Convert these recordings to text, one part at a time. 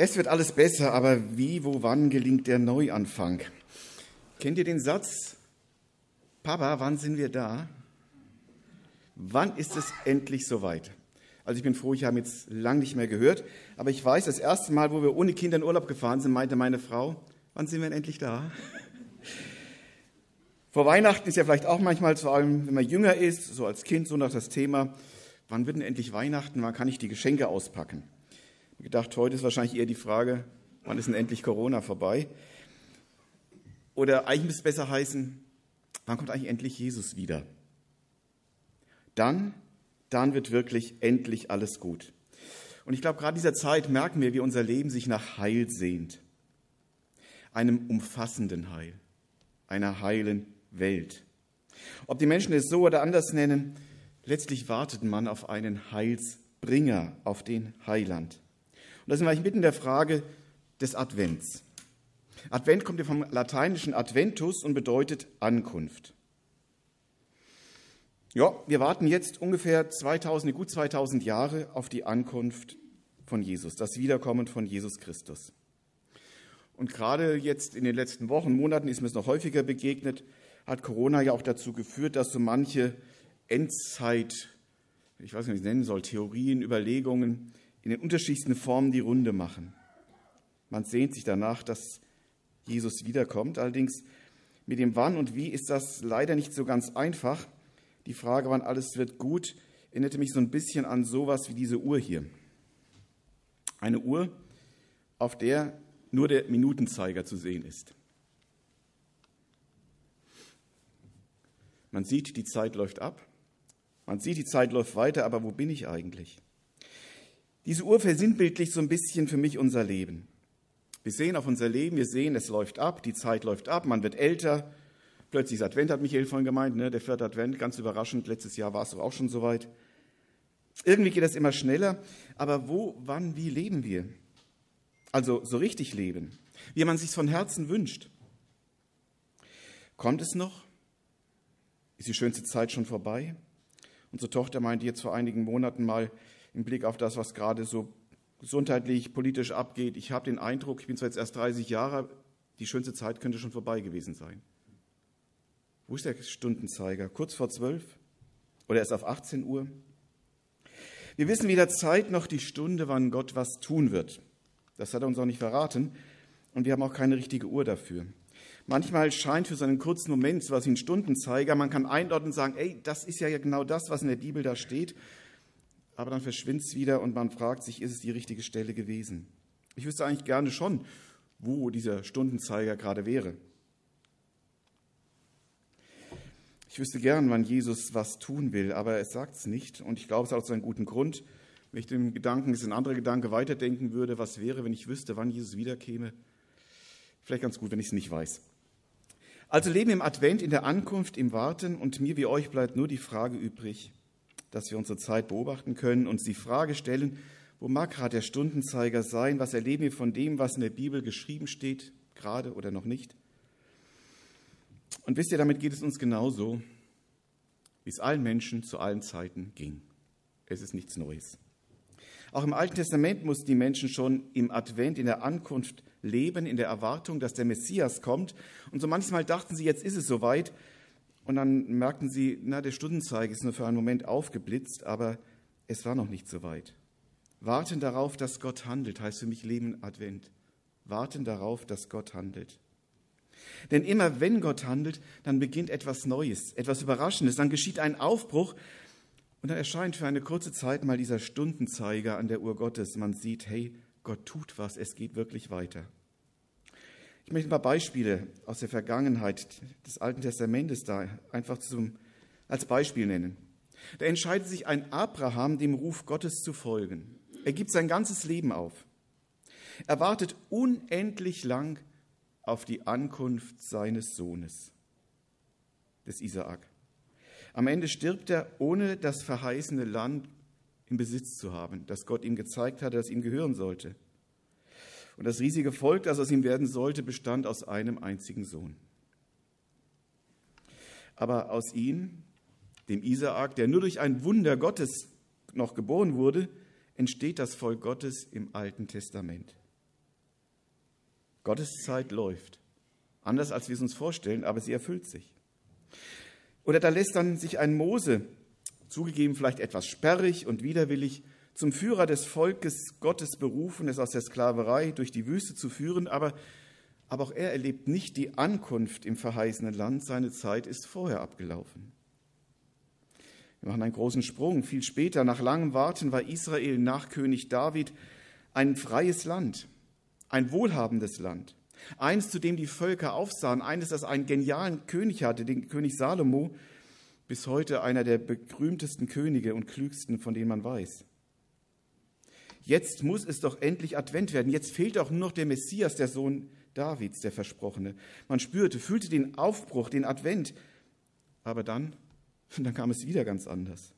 Es wird alles besser, aber wie, wo, wann gelingt der Neuanfang? Kennt ihr den Satz? Papa, wann sind wir da? Wann ist es endlich soweit? Also ich bin froh, ich habe jetzt lang nicht mehr gehört, aber ich weiß, das erste Mal, wo wir ohne Kinder in Urlaub gefahren sind, meinte meine Frau, wann sind wir denn endlich da? Vor Weihnachten ist ja vielleicht auch manchmal, vor allem wenn man jünger ist, so als Kind, so nach das Thema, wann wird denn endlich Weihnachten, wann kann ich die Geschenke auspacken? Gedacht, heute ist wahrscheinlich eher die Frage, wann ist denn endlich Corona vorbei? Oder eigentlich müsste es besser heißen, wann kommt eigentlich endlich Jesus wieder? Dann, dann wird wirklich endlich alles gut. Und ich glaube, gerade in dieser Zeit merken wir, wie unser Leben sich nach Heil sehnt. Einem umfassenden Heil, einer heilen Welt. Ob die Menschen es so oder anders nennen, letztlich wartet man auf einen Heilsbringer, auf den Heiland. Und da sind wir eigentlich mitten in der Frage des Advents. Advent kommt ja vom lateinischen Adventus und bedeutet Ankunft. Ja, wir warten jetzt ungefähr 2000, gut 2000 Jahre auf die Ankunft von Jesus, das Wiederkommen von Jesus Christus. Und gerade jetzt in den letzten Wochen, Monaten ist mir es noch häufiger begegnet, hat Corona ja auch dazu geführt, dass so manche Endzeit, ich weiß nicht, wie ich es nennen soll, Theorien, Überlegungen in den unterschiedlichsten Formen die Runde machen. Man sehnt sich danach, dass Jesus wiederkommt. Allerdings mit dem Wann und Wie ist das leider nicht so ganz einfach. Die Frage, wann alles wird gut, erinnerte mich so ein bisschen an sowas wie diese Uhr hier. Eine Uhr, auf der nur der Minutenzeiger zu sehen ist. Man sieht, die Zeit läuft ab. Man sieht, die Zeit läuft weiter, aber wo bin ich eigentlich? Diese Uhr versinnbildlicht so ein bisschen für mich unser Leben. Wir sehen auf unser Leben, wir sehen, es läuft ab, die Zeit läuft ab, man wird älter. Plötzlich ist Advent, hat Michael vorhin gemeint, ne? der vierte Advent, ganz überraschend. Letztes Jahr war es auch schon soweit. Irgendwie geht das immer schneller. Aber wo, wann, wie leben wir? Also so richtig leben, wie man sich von Herzen wünscht. Kommt es noch? Ist die schönste Zeit schon vorbei? Unsere Tochter meinte jetzt vor einigen Monaten mal im Blick auf das, was gerade so gesundheitlich, politisch abgeht. Ich habe den Eindruck, ich bin zwar jetzt erst 30 Jahre, die schönste Zeit könnte schon vorbei gewesen sein. Wo ist der Stundenzeiger? Kurz vor zwölf? Oder erst auf 18 Uhr? Wir wissen weder Zeit noch die Stunde, wann Gott was tun wird. Das hat er uns auch nicht verraten. Und wir haben auch keine richtige Uhr dafür. Manchmal scheint für so einen kurzen Moment so was wie ein Stundenzeiger, man kann einordnen und sagen, ey, das ist ja genau das, was in der Bibel da steht. Aber dann verschwindet es wieder und man fragt sich, ist es die richtige Stelle gewesen? Ich wüsste eigentlich gerne schon, wo dieser Stundenzeiger gerade wäre. Ich wüsste gern, wann Jesus was tun will, aber er sagt es nicht. Und ich glaube, es hat auch seinen guten Grund. Wenn ich den Gedanken, ist ein anderer Gedanke, weiterdenken würde, was wäre, wenn ich wüsste, wann Jesus wiederkäme? Vielleicht ganz gut, wenn ich es nicht weiß. Also leben im Advent, in der Ankunft, im Warten und mir wie euch bleibt nur die Frage übrig, dass wir unsere Zeit beobachten können, uns die Frage stellen, wo mag gerade der Stundenzeiger sein, was erleben wir von dem, was in der Bibel geschrieben steht, gerade oder noch nicht. Und wisst ihr, damit geht es uns genauso, wie es allen Menschen zu allen Zeiten ging. Es ist nichts Neues. Auch im Alten Testament mussten die Menschen schon im Advent, in der Ankunft leben, in der Erwartung, dass der Messias kommt. Und so manchmal dachten sie, jetzt ist es soweit. Und dann merkten sie, na, der Stundenzeiger ist nur für einen Moment aufgeblitzt, aber es war noch nicht soweit. Warten darauf, dass Gott handelt, heißt für mich Leben Advent. Warten darauf, dass Gott handelt. Denn immer wenn Gott handelt, dann beginnt etwas Neues, etwas Überraschendes, dann geschieht ein Aufbruch und dann erscheint für eine kurze Zeit mal dieser Stundenzeiger an der Uhr Gottes. Man sieht, hey, Gott tut was, es geht wirklich weiter. Ich möchte ein paar Beispiele aus der Vergangenheit des Alten Testamentes da einfach zum, als Beispiel nennen. Da entscheidet sich ein Abraham, dem Ruf Gottes zu folgen. Er gibt sein ganzes Leben auf. Er wartet unendlich lang auf die Ankunft seines Sohnes, des Isaak. Am Ende stirbt er, ohne das verheißene Land im Besitz zu haben, das Gott ihm gezeigt hatte, das ihm gehören sollte. Und das riesige Volk, das aus ihm werden sollte, bestand aus einem einzigen Sohn. Aber aus ihm, dem Isaak, der nur durch ein Wunder Gottes noch geboren wurde, entsteht das Volk Gottes im Alten Testament. Gottes Zeit läuft. Anders als wir es uns vorstellen, aber sie erfüllt sich. Oder da lässt dann sich ein Mose, zugegeben vielleicht etwas sperrig und widerwillig, zum Führer des Volkes Gottes berufen, es aus der Sklaverei durch die Wüste zu führen, aber, aber auch er erlebt nicht die Ankunft im verheißenen Land, seine Zeit ist vorher abgelaufen. Wir machen einen großen Sprung. Viel später, nach langem Warten, war Israel nach König David ein freies Land, ein wohlhabendes Land. Eines, zu dem die Völker aufsahen, eines, das einen genialen König hatte, den König Salomo, bis heute einer der berühmtesten Könige und klügsten, von denen man weiß. Jetzt muss es doch endlich Advent werden. Jetzt fehlt auch nur noch der Messias, der Sohn Davids, der Versprochene. Man spürte, fühlte den Aufbruch, den Advent. Aber dann, dann kam es wieder ganz anders.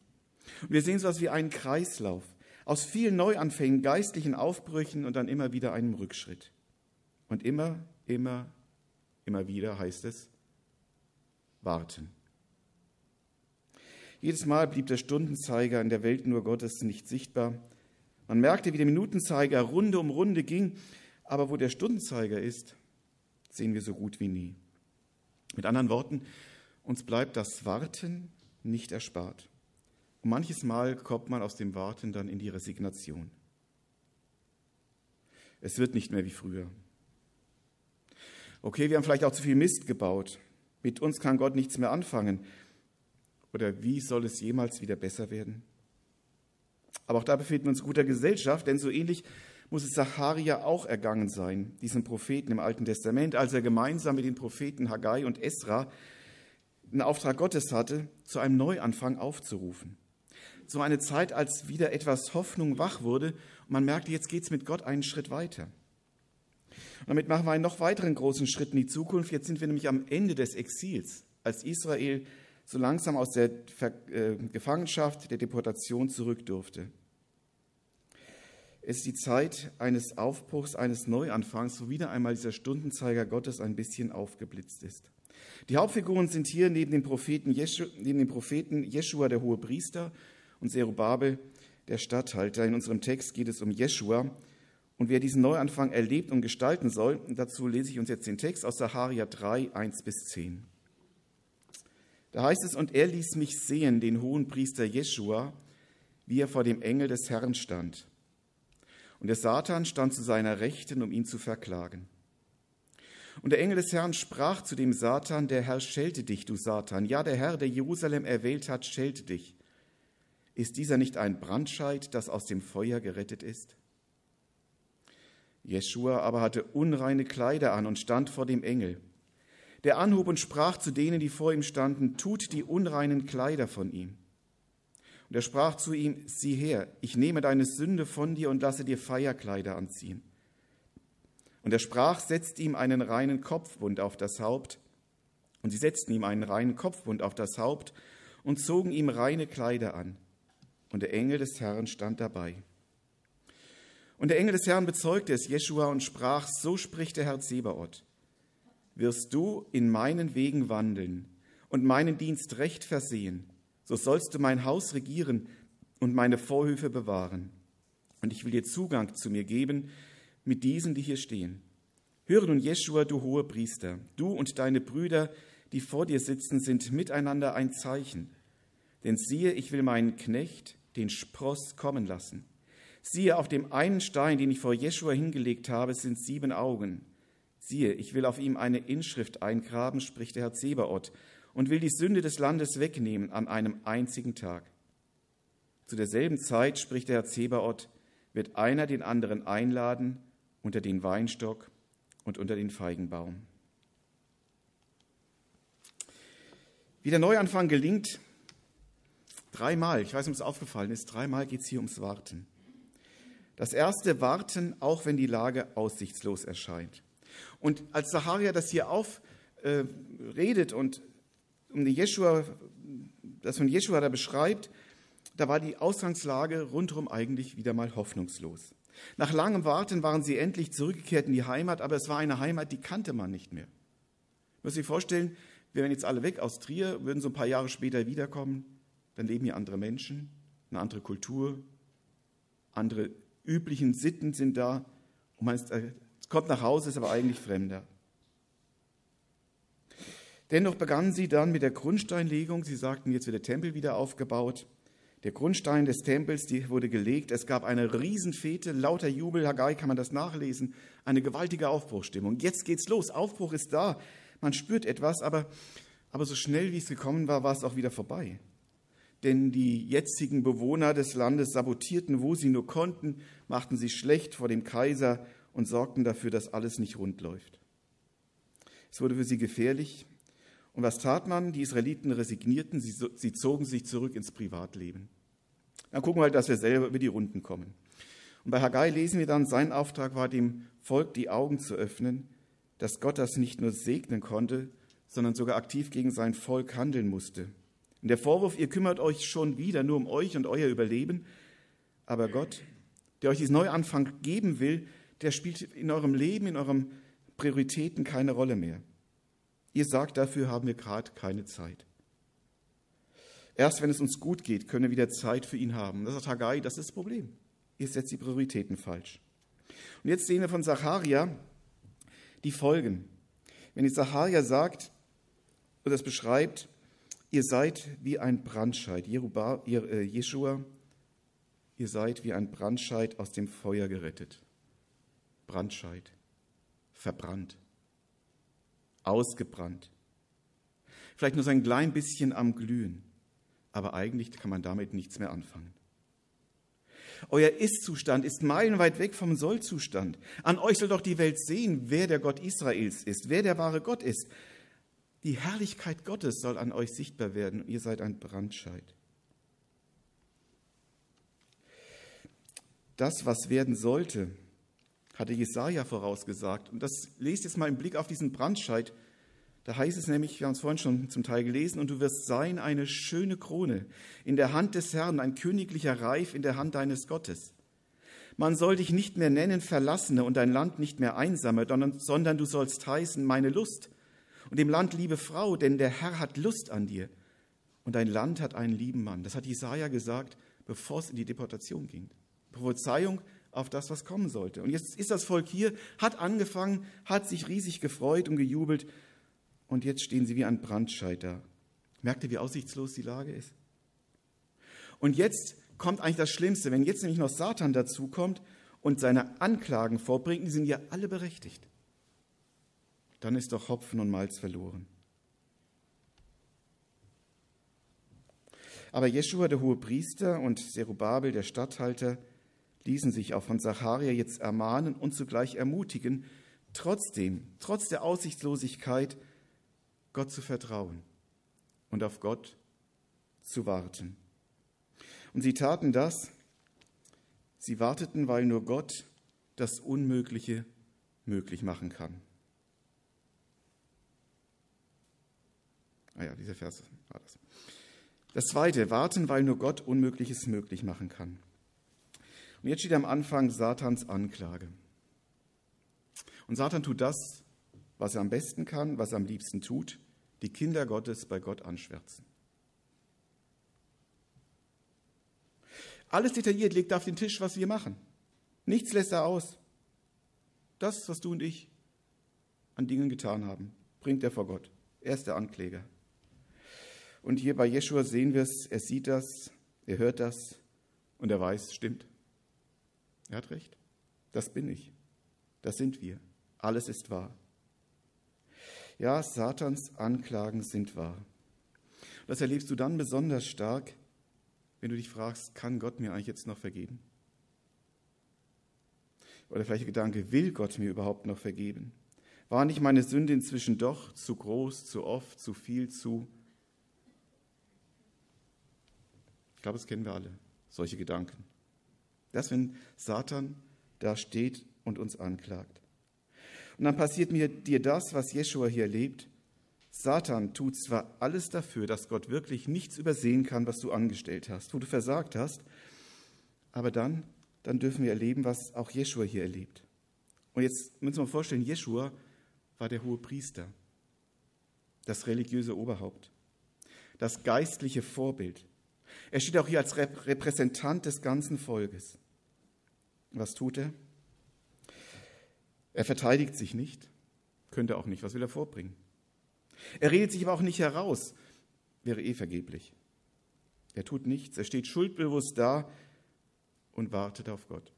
Und wir sehen so etwas wie einen Kreislauf aus vielen Neuanfängen, geistlichen Aufbrüchen und dann immer wieder einem Rückschritt. Und immer, immer, immer wieder heißt es, warten. Jedes Mal blieb der Stundenzeiger in der Welt nur Gottes nicht sichtbar. Man merkte, wie der Minutenzeiger Runde um Runde ging, aber wo der Stundenzeiger ist, sehen wir so gut wie nie. Mit anderen Worten, uns bleibt das Warten nicht erspart. Und manches Mal kommt man aus dem Warten dann in die Resignation. Es wird nicht mehr wie früher. Okay, wir haben vielleicht auch zu viel Mist gebaut. Mit uns kann Gott nichts mehr anfangen. Oder wie soll es jemals wieder besser werden? Aber auch da befinden wir uns in guter Gesellschaft, denn so ähnlich muss es Zacharia auch ergangen sein, diesem Propheten im Alten Testament, als er gemeinsam mit den Propheten Haggai und Esra einen Auftrag Gottes hatte, zu einem Neuanfang aufzurufen. So eine Zeit, als wieder etwas Hoffnung wach wurde und man merkte, jetzt geht es mit Gott einen Schritt weiter. Und damit machen wir einen noch weiteren großen Schritt in die Zukunft. Jetzt sind wir nämlich am Ende des Exils, als Israel so langsam aus der äh, Gefangenschaft, der Deportation zurück durfte. Es ist die Zeit eines Aufbruchs, eines Neuanfangs, wo wieder einmal dieser Stundenzeiger Gottes ein bisschen aufgeblitzt ist. Die Hauptfiguren sind hier neben dem Propheten, Jeschu, neben dem Propheten Jeschua, der hohe Priester, und Zerubabel, der Statthalter. In unserem Text geht es um Jeschua. Und wer diesen Neuanfang erlebt und gestalten soll, dazu lese ich uns jetzt den Text aus Saharia 3, 1 bis 10. Da heißt es, und er ließ mich sehen, den hohen Priester Jeschua, wie er vor dem Engel des Herrn stand. Und der Satan stand zu seiner Rechten, um ihn zu verklagen. Und der Engel des Herrn sprach zu dem Satan, der Herr schelte dich, du Satan. Ja, der Herr, der Jerusalem erwählt hat, schelte dich. Ist dieser nicht ein Brandscheid, das aus dem Feuer gerettet ist? Jeschua aber hatte unreine Kleider an und stand vor dem Engel. Der anhob und sprach zu denen, die vor ihm standen, tut die unreinen Kleider von ihm. Und er sprach zu ihm, sieh her, ich nehme deine Sünde von dir und lasse dir Feierkleider anziehen. Und er sprach, setzt ihm einen reinen Kopfbund auf das Haupt. Und sie setzten ihm einen reinen Kopfbund auf das Haupt und zogen ihm reine Kleider an. Und der Engel des Herrn stand dabei. Und der Engel des Herrn bezeugte es Jeschua und sprach, so spricht der Herr Zebaoth, wirst du in meinen Wegen wandeln und meinen Dienst recht versehen, so sollst du mein Haus regieren und meine Vorhöfe bewahren. Und ich will dir Zugang zu mir geben mit diesen, die hier stehen. Höre nun, Jeschua, du hohe Priester, du und deine Brüder, die vor dir sitzen, sind miteinander ein Zeichen. Denn siehe, ich will meinen Knecht, den Spross, kommen lassen. Siehe, auf dem einen Stein, den ich vor Jeschua hingelegt habe, sind sieben Augen. Siehe, ich will auf ihm eine Inschrift eingraben, spricht der Herr Zebaoth, und will die Sünde des Landes wegnehmen an einem einzigen Tag. Zu derselben Zeit, spricht der Herr Zebaoth, wird einer den anderen einladen unter den Weinstock und unter den Feigenbaum. Wie der Neuanfang gelingt, dreimal, ich weiß nicht, ob es aufgefallen ist, dreimal geht es hier ums Warten. Das erste Warten, auch wenn die Lage aussichtslos erscheint. Und als Zacharia das hier aufredet äh, und um die Jeschua, das von Jeschua da beschreibt, da war die Ausgangslage rundherum eigentlich wieder mal hoffnungslos. Nach langem Warten waren sie endlich zurückgekehrt in die Heimat, aber es war eine Heimat, die kannte man nicht mehr. Ich muss sich vorstellen, wir wären jetzt alle weg aus Trier, würden so ein paar Jahre später wiederkommen, dann leben hier andere Menschen, eine andere Kultur, andere üblichen Sitten sind da und man ist kommt nach Hause, ist aber eigentlich Fremder. Dennoch begannen sie dann mit der Grundsteinlegung. Sie sagten, jetzt wird der Tempel wieder aufgebaut. Der Grundstein des Tempels die wurde gelegt. Es gab eine Riesenfete, lauter Jubel. Haggai kann man das nachlesen. Eine gewaltige Aufbruchstimmung. Jetzt geht's los. Aufbruch ist da. Man spürt etwas, aber, aber so schnell wie es gekommen war, war es auch wieder vorbei. Denn die jetzigen Bewohner des Landes sabotierten, wo sie nur konnten, machten sich schlecht vor dem Kaiser und sorgten dafür, dass alles nicht rund läuft. Es wurde für sie gefährlich. Und was tat man? Die Israeliten resignierten, sie, sie zogen sich zurück ins Privatleben. Dann gucken wir halt, dass wir selber über die Runden kommen. Und bei Haggai lesen wir dann, sein Auftrag war, dem Volk die Augen zu öffnen, dass Gott das nicht nur segnen konnte, sondern sogar aktiv gegen sein Volk handeln musste. Und der Vorwurf, ihr kümmert euch schon wieder nur um euch und euer Überleben, aber Gott, der euch diesen Neuanfang geben will, der spielt in eurem Leben, in euren Prioritäten keine Rolle mehr. Ihr sagt, dafür haben wir gerade keine Zeit. Erst wenn es uns gut geht, können wir wieder Zeit für ihn haben. Das sagt Haggai, das ist das Problem. Ihr setzt die Prioritäten falsch. Und jetzt sehen wir von Zacharia die Folgen. Wenn die Zacharia sagt oder es beschreibt, ihr seid wie ein Brandscheid, äh, Jeschua, ihr seid wie ein Brandscheid aus dem Feuer gerettet. Brandscheid, verbrannt ausgebrannt. Vielleicht nur so ein klein bisschen am Glühen, aber eigentlich kann man damit nichts mehr anfangen. Euer Ist-Zustand ist meilenweit weg vom Soll-Zustand. An euch soll doch die Welt sehen, wer der Gott Israels ist, wer der wahre Gott ist. Die Herrlichkeit Gottes soll an euch sichtbar werden ihr seid ein Brandscheid. Das, was werden sollte, hatte Jesaja vorausgesagt. Und das lest jetzt mal im Blick auf diesen Brandscheid. Da heißt es nämlich, wir haben es vorhin schon zum Teil gelesen, und du wirst sein eine schöne Krone in der Hand des Herrn, ein königlicher Reif in der Hand deines Gottes. Man soll dich nicht mehr nennen Verlassene und dein Land nicht mehr Einsame, sondern du sollst heißen meine Lust. Und dem Land liebe Frau, denn der Herr hat Lust an dir. Und dein Land hat einen lieben Mann. Das hat Jesaja gesagt, bevor es in die Deportation ging. Prophezeiung auf das, was kommen sollte. Und jetzt ist das Volk hier, hat angefangen, hat sich riesig gefreut und gejubelt. Und jetzt stehen sie wie ein Brandscheid da. Merkt ihr, wie aussichtslos die Lage ist? Und jetzt kommt eigentlich das Schlimmste, wenn jetzt nämlich noch Satan dazukommt und seine Anklagen vorbringt, die sind ja alle berechtigt. Dann ist doch Hopfen und Malz verloren. Aber Jeschua, der hohe Priester, und Zerubabel, der Statthalter, ließen sich auch von Zacharia jetzt ermahnen und zugleich ermutigen, trotzdem, trotz der Aussichtslosigkeit, Gott zu vertrauen und auf Gott zu warten. Und sie taten das, sie warteten, weil nur Gott das Unmögliche möglich machen kann. Ah ja, dieser Vers war das. Das zweite, warten, weil nur Gott Unmögliches möglich machen kann. Und jetzt steht am Anfang Satans Anklage. Und Satan tut das, was er am besten kann, was er am liebsten tut, die Kinder Gottes bei Gott anschwärzen. Alles detailliert legt er auf den Tisch, was wir machen. Nichts lässt er aus. Das, was du und ich an Dingen getan haben, bringt er vor Gott. Er ist der Ankläger. Und hier bei Jeschua sehen wir es, er sieht das, er hört das und er weiß, stimmt. Er hat recht. Das bin ich. Das sind wir. Alles ist wahr. Ja, Satans Anklagen sind wahr. Das erlebst du dann besonders stark, wenn du dich fragst, kann Gott mir eigentlich jetzt noch vergeben? Oder vielleicht der Gedanke, will Gott mir überhaupt noch vergeben? War nicht meine Sünde inzwischen doch zu groß, zu oft, zu viel, zu... Ich glaube, das kennen wir alle, solche Gedanken. Das, wenn Satan da steht und uns anklagt. Und dann passiert mir dir das, was Jeschua hier erlebt. Satan tut zwar alles dafür, dass Gott wirklich nichts übersehen kann, was du angestellt hast, wo du versagt hast, aber dann, dann dürfen wir erleben, was auch Jeschua hier erlebt. Und jetzt müssen wir uns vorstellen, Jeschua war der hohe Priester, das religiöse Oberhaupt, das geistliche Vorbild. Er steht auch hier als Repräsentant des ganzen Volkes. Was tut er? Er verteidigt sich nicht, könnte auch nicht. Was will er vorbringen? Er redet sich aber auch nicht heraus, wäre eh vergeblich. Er tut nichts, er steht schuldbewusst da und wartet auf Gott.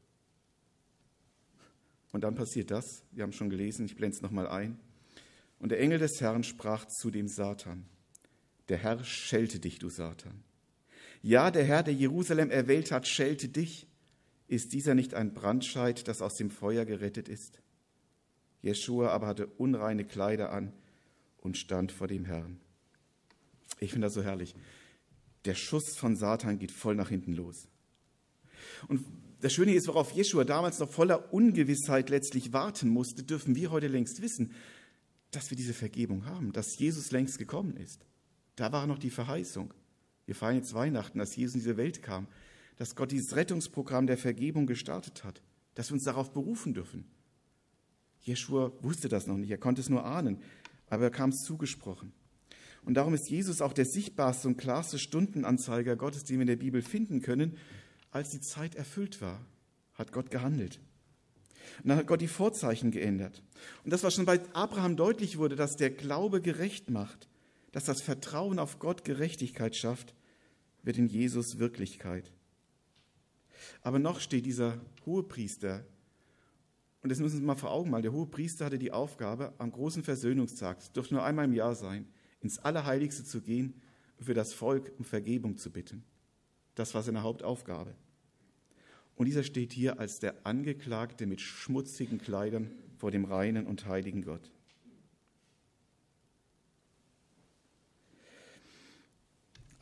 Und dann passiert das, wir haben schon gelesen, ich blende es nochmal ein. Und der Engel des Herrn sprach zu dem Satan, der Herr schelte dich, du Satan. Ja, der Herr, der Jerusalem erwählt hat, schelte dich. Ist dieser nicht ein Brandscheid, das aus dem Feuer gerettet ist? Jeschua aber hatte unreine Kleider an und stand vor dem Herrn. Ich finde das so herrlich. Der Schuss von Satan geht voll nach hinten los. Und das Schöne ist, worauf Jeschua damals noch voller Ungewissheit letztlich warten musste, dürfen wir heute längst wissen, dass wir diese Vergebung haben, dass Jesus längst gekommen ist. Da war noch die Verheißung. Wir feiern jetzt Weihnachten, dass Jesus in diese Welt kam, dass Gott dieses Rettungsprogramm der Vergebung gestartet hat, dass wir uns darauf berufen dürfen. Jeschua wusste das noch nicht, er konnte es nur ahnen, aber er kam es zugesprochen. Und darum ist Jesus auch der sichtbarste und klarste Stundenanzeiger Gottes, den wir in der Bibel finden können. Als die Zeit erfüllt war, hat Gott gehandelt. Und dann hat Gott die Vorzeichen geändert. Und das, was schon bei Abraham deutlich wurde, dass der Glaube gerecht macht, dass das Vertrauen auf Gott Gerechtigkeit schafft, wird in Jesus Wirklichkeit. Aber noch steht dieser Hohepriester, und das müssen Sie mal vor Augen malen, der Hohepriester hatte die Aufgabe, am großen Versöhnungstag, es dürfte nur einmal im Jahr sein, ins Allerheiligste zu gehen und für das Volk um Vergebung zu bitten. Das war seine Hauptaufgabe. Und dieser steht hier als der Angeklagte mit schmutzigen Kleidern vor dem reinen und heiligen Gott.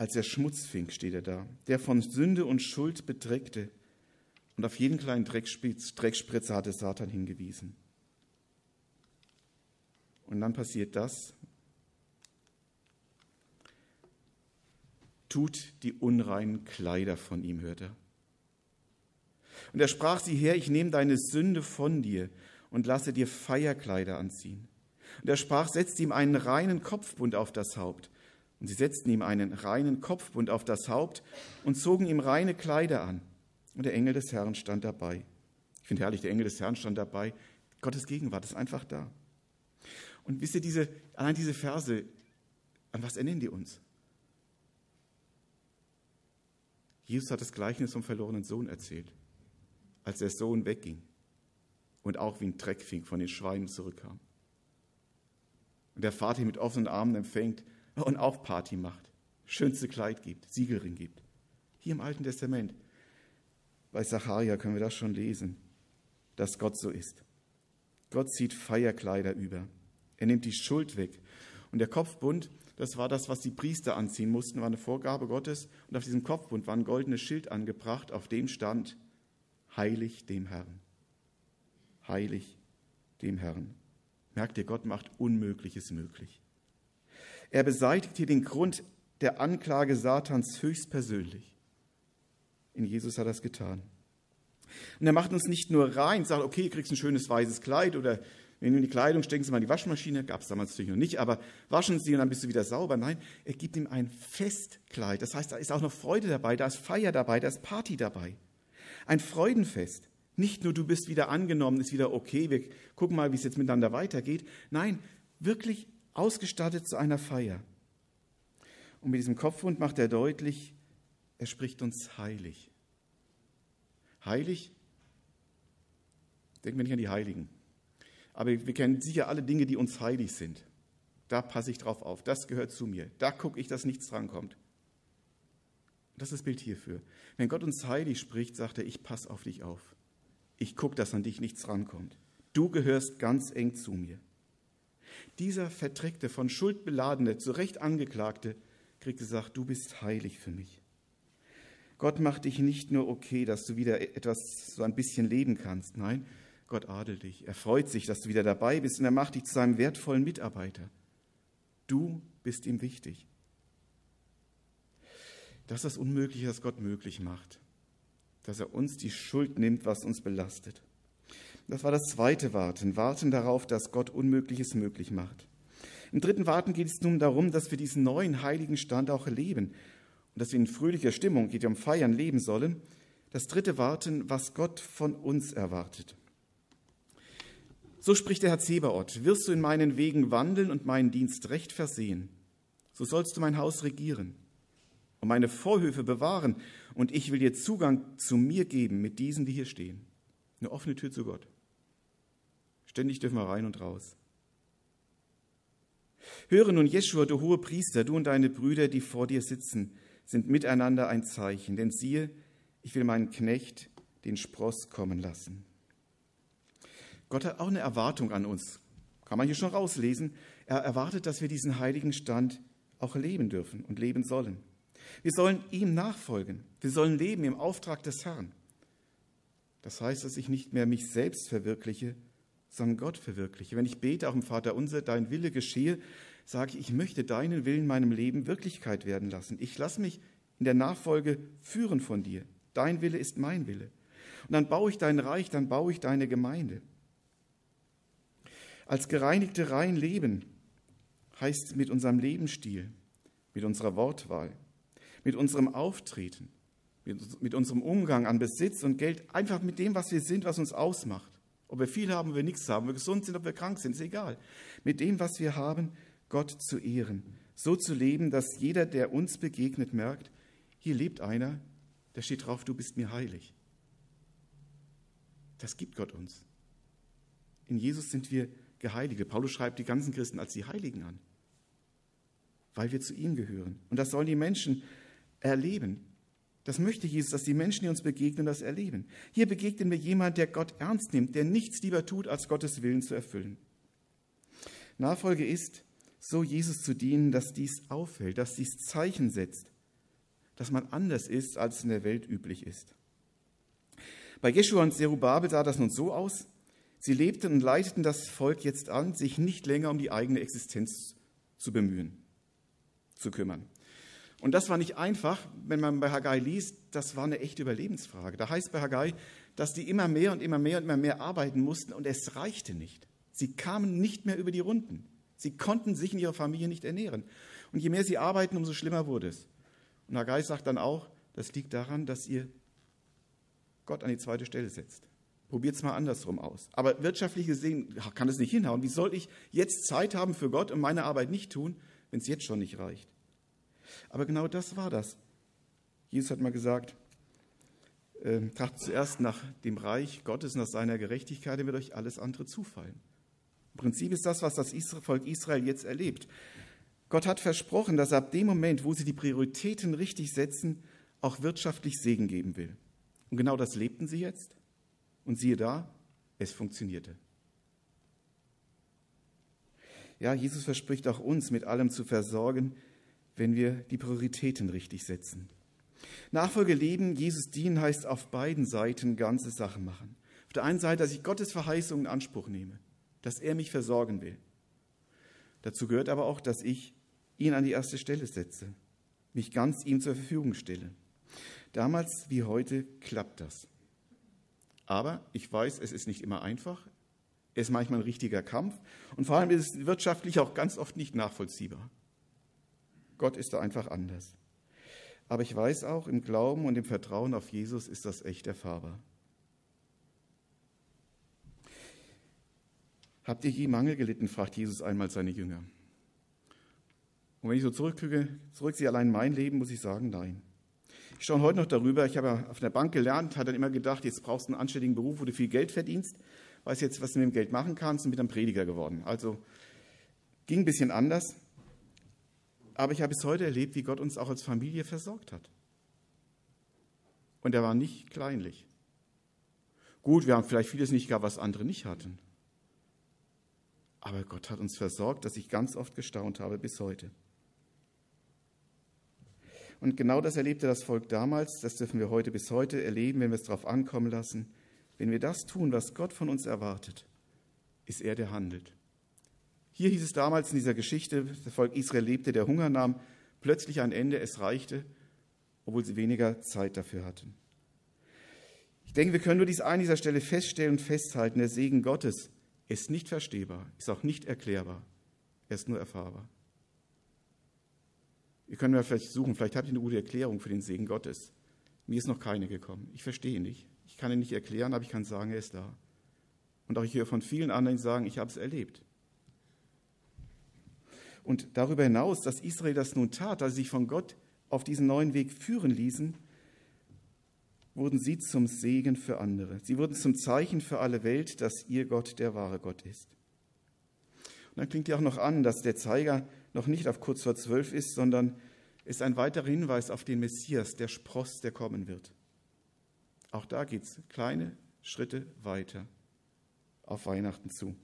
Als der Schmutzfink steht er da, der von Sünde und Schuld bedreckte. Und auf jeden kleinen Dreckspritzer hatte Satan hingewiesen. Und dann passiert das. Tut die unreinen Kleider von ihm, hört er. Und er sprach sie her, ich nehme deine Sünde von dir und lasse dir Feierkleider anziehen. Und er sprach, setzt ihm einen reinen Kopfbund auf das Haupt und sie setzten ihm einen reinen Kopfbund auf das Haupt und zogen ihm reine Kleider an. Und der Engel des Herrn stand dabei. Ich finde herrlich, der Engel des Herrn stand dabei. Gottes Gegenwart ist einfach da. Und wisst ihr, diese, allein diese Verse, an was erinnern die uns? Jesus hat das Gleichnis vom verlorenen Sohn erzählt, als der Sohn wegging und auch wie ein Dreckfink von den Schweinen zurückkam. Und der Vater ihn mit offenen Armen empfängt und auch Party macht, schönste Kleid gibt, Siegelring gibt. Hier im Alten Testament, bei Zacharia können wir das schon lesen, dass Gott so ist. Gott zieht Feierkleider über. Er nimmt die Schuld weg. Und der Kopfbund, das war das, was die Priester anziehen mussten, war eine Vorgabe Gottes. Und auf diesem Kopfbund war ein goldenes Schild angebracht, auf dem stand, heilig dem Herrn. Heilig dem Herrn. Merkt ihr, Gott macht Unmögliches möglich. Er beseitigt hier den Grund der Anklage Satans höchstpersönlich. In Jesus hat er das getan. Und er macht uns nicht nur rein, sagt, okay, du kriegst ein schönes weißes Kleid oder wenn du in die Kleidung steckst, du mal in die Waschmaschine, gab es damals natürlich noch nicht, aber waschen sie und dann bist du wieder sauber. Nein, er gibt ihm ein Festkleid. Das heißt, da ist auch noch Freude dabei, da ist Feier dabei, da ist Party dabei. Ein Freudenfest. Nicht nur du bist wieder angenommen, ist wieder okay, wir gucken mal, wie es jetzt miteinander weitergeht. Nein, wirklich ausgestattet zu einer Feier. Und mit diesem Kopfhund macht er deutlich, er spricht uns heilig. Heilig, denken wir nicht an die Heiligen. Aber wir kennen sicher alle Dinge, die uns heilig sind. Da passe ich drauf auf. Das gehört zu mir. Da gucke ich, dass nichts drankommt. Das ist das Bild hierfür. Wenn Gott uns heilig spricht, sagt er, ich passe auf dich auf. Ich gucke, dass an dich nichts rankommt. Du gehörst ganz eng zu mir. Dieser Verdreckte, von Schuld beladene, zu Recht Angeklagte, kriegt gesagt, du bist heilig für mich. Gott macht dich nicht nur okay, dass du wieder etwas so ein bisschen leben kannst. Nein, Gott adelt dich. Er freut sich, dass du wieder dabei bist und er macht dich zu seinem wertvollen Mitarbeiter. Du bist ihm wichtig. Das ist das Unmögliche, was Gott möglich macht. Dass er uns die Schuld nimmt, was uns belastet. Das war das zweite Warten. Warten darauf, dass Gott Unmögliches möglich macht. Im dritten Warten geht es nun darum, dass wir diesen neuen heiligen Stand auch erleben und dass wir in fröhlicher Stimmung, geht ja um Feiern, leben sollen. Das dritte Warten, was Gott von uns erwartet. So spricht der Herr Zebaoth, wirst du in meinen Wegen wandeln und meinen Dienst recht versehen, so sollst du mein Haus regieren und meine Vorhöfe bewahren, und ich will dir Zugang zu mir geben mit diesen, die hier stehen. Eine offene Tür zu Gott. Ständig dürfen wir rein und raus. Höre nun, Jeschua, du hohe Priester, du und deine Brüder, die vor dir sitzen, sind miteinander ein Zeichen. Denn siehe, ich will meinen Knecht, den Spross, kommen lassen. Gott hat auch eine Erwartung an uns. Kann man hier schon rauslesen. Er erwartet, dass wir diesen heiligen Stand auch leben dürfen und leben sollen. Wir sollen ihm nachfolgen. Wir sollen leben im Auftrag des Herrn. Das heißt, dass ich nicht mehr mich selbst verwirkliche, sondern Gott verwirkliche. Wenn ich bete, auch im Vater unser, dein Wille geschehe, sage ich, ich möchte deinen Willen in meinem Leben Wirklichkeit werden lassen. Ich lasse mich in der Nachfolge führen von dir. Dein Wille ist mein Wille. Und dann baue ich dein Reich, dann baue ich deine Gemeinde. Als gereinigte rein leben heißt mit unserem Lebensstil, mit unserer Wortwahl, mit unserem Auftreten, mit, mit unserem Umgang an Besitz und Geld, einfach mit dem, was wir sind, was uns ausmacht. Ob wir viel haben, ob wir nichts haben, ob wir gesund sind, ob wir krank sind, ist egal. Mit dem, was wir haben, Gott zu ehren. So zu leben, dass jeder, der uns begegnet, merkt, hier lebt einer, der steht drauf, du bist mir heilig. Das gibt Gott uns. In Jesus sind wir Geheiligte. Paulus schreibt die ganzen Christen als die Heiligen an, weil wir zu ihm gehören. Und das sollen die Menschen erleben. Das möchte Jesus, dass die Menschen, die uns begegnen, das erleben. Hier begegnen wir jemand, der Gott ernst nimmt, der nichts lieber tut, als Gottes Willen zu erfüllen. Nachfolge ist, so Jesus zu dienen, dass dies auffällt, dass dies Zeichen setzt, dass man anders ist, als in der Welt üblich ist. Bei Jeschua und Zerubabel sah das nun so aus, sie lebten und leiteten das Volk jetzt an, sich nicht länger um die eigene Existenz zu bemühen, zu kümmern. Und das war nicht einfach, wenn man bei Haggai liest, das war eine echte Überlebensfrage. Da heißt bei Haggai, dass die immer mehr und immer mehr und immer mehr arbeiten mussten und es reichte nicht. Sie kamen nicht mehr über die Runden. Sie konnten sich in ihrer Familie nicht ernähren. Und je mehr sie arbeiten, umso schlimmer wurde es. Und Haggai sagt dann auch, das liegt daran, dass ihr Gott an die zweite Stelle setzt. Probiert es mal andersrum aus. Aber wirtschaftlich gesehen kann es nicht hinhauen. Wie soll ich jetzt Zeit haben für Gott und meine Arbeit nicht tun, wenn es jetzt schon nicht reicht? Aber genau das war das. Jesus hat mal gesagt, äh, trachtet zuerst nach dem Reich Gottes, nach seiner Gerechtigkeit, dann wird euch alles andere zufallen. Im Prinzip ist das, was das Volk Israel jetzt erlebt. Gott hat versprochen, dass er ab dem Moment, wo sie die Prioritäten richtig setzen, auch wirtschaftlich Segen geben will. Und genau das lebten sie jetzt. Und siehe da, es funktionierte. Ja, Jesus verspricht auch uns, mit allem zu versorgen, wenn wir die Prioritäten richtig setzen. Nachfolge leben, Jesus dienen heißt auf beiden Seiten ganze Sachen machen. Auf der einen Seite, dass ich Gottes Verheißung in Anspruch nehme, dass er mich versorgen will. Dazu gehört aber auch, dass ich ihn an die erste Stelle setze, mich ganz ihm zur Verfügung stelle. Damals wie heute klappt das. Aber ich weiß, es ist nicht immer einfach. Es ist manchmal ein richtiger Kampf. Und vor allem ist es wirtschaftlich auch ganz oft nicht nachvollziehbar. Gott ist da einfach anders. Aber ich weiß auch, im Glauben und im Vertrauen auf Jesus ist das echt erfahrbar. Habt ihr je Mangel gelitten? fragt Jesus einmal seine Jünger. Und wenn ich so zurückgucke, zurücksehe allein mein Leben, muss ich sagen, nein. Ich schaue heute noch darüber. Ich habe auf der Bank gelernt, hat dann immer gedacht, jetzt brauchst du einen anständigen Beruf, wo du viel Geld verdienst. Weiß jetzt, was du mit dem Geld machen kannst und bin dann Prediger geworden. Also ging ein bisschen anders. Aber ich habe bis heute erlebt, wie Gott uns auch als Familie versorgt hat. Und er war nicht kleinlich. Gut, wir haben vielleicht vieles nicht gehabt, was andere nicht hatten. Aber Gott hat uns versorgt, dass ich ganz oft gestaunt habe bis heute. Und genau das erlebte das Volk damals, das dürfen wir heute bis heute erleben, wenn wir es darauf ankommen lassen. Wenn wir das tun, was Gott von uns erwartet, ist er, der handelt. Hier hieß es damals in dieser Geschichte, das Volk Israel lebte, der Hunger nahm plötzlich ein Ende, es reichte, obwohl sie weniger Zeit dafür hatten. Ich denke, wir können nur dies an dieser Stelle feststellen und festhalten, der Segen Gottes ist nicht verstehbar, ist auch nicht erklärbar, er ist nur erfahrbar. Ihr könnt mir vielleicht suchen, vielleicht habt ihr eine gute Erklärung für den Segen Gottes. Mir ist noch keine gekommen. Ich verstehe ihn nicht. Ich kann ihn nicht erklären, aber ich kann sagen, er ist da. Und auch ich höre von vielen anderen, sagen, ich habe es erlebt. Und darüber hinaus, dass Israel das nun tat, als sie sich von Gott auf diesen neuen Weg führen ließen, wurden sie zum Segen für andere. Sie wurden zum Zeichen für alle Welt, dass ihr Gott der wahre Gott ist. Und dann klingt ja auch noch an, dass der Zeiger noch nicht auf kurz vor zwölf ist, sondern ist ein weiterer Hinweis auf den Messias, der Spross, der kommen wird. Auch da geht es kleine Schritte weiter auf Weihnachten zu.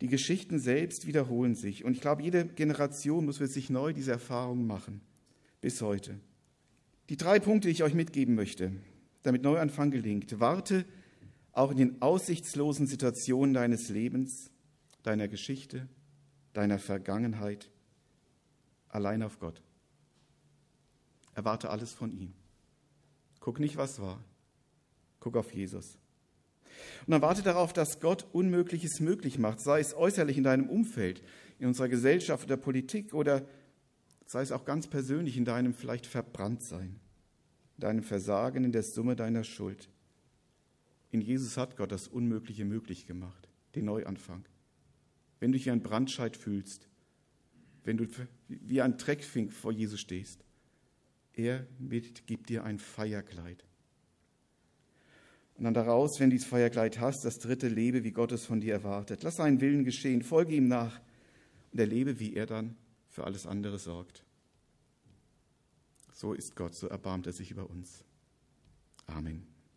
Die Geschichten selbst wiederholen sich. Und ich glaube, jede Generation muss für sich neu diese Erfahrung machen. Bis heute. Die drei Punkte, die ich euch mitgeben möchte, damit Neuanfang gelingt. Warte auch in den aussichtslosen Situationen deines Lebens, deiner Geschichte, deiner Vergangenheit allein auf Gott. Erwarte alles von ihm. Guck nicht, was war. Guck auf Jesus. Und dann warte darauf, dass Gott Unmögliches möglich macht, sei es äußerlich in deinem Umfeld, in unserer Gesellschaft oder Politik oder sei es auch ganz persönlich in deinem vielleicht Verbranntsein, in deinem Versagen, in der Summe deiner Schuld. In Jesus hat Gott das Unmögliche möglich gemacht, den Neuanfang. Wenn du dich wie ein Brandscheid fühlst, wenn du wie ein Dreckfink vor Jesus stehst, er gibt dir ein Feierkleid. Und dann daraus, wenn du dieses Feierkleid hast, das dritte Lebe, wie Gott es von dir erwartet. Lass seinen Willen geschehen, folge ihm nach und erlebe, wie er dann für alles andere sorgt. So ist Gott, so erbarmt er sich über uns. Amen.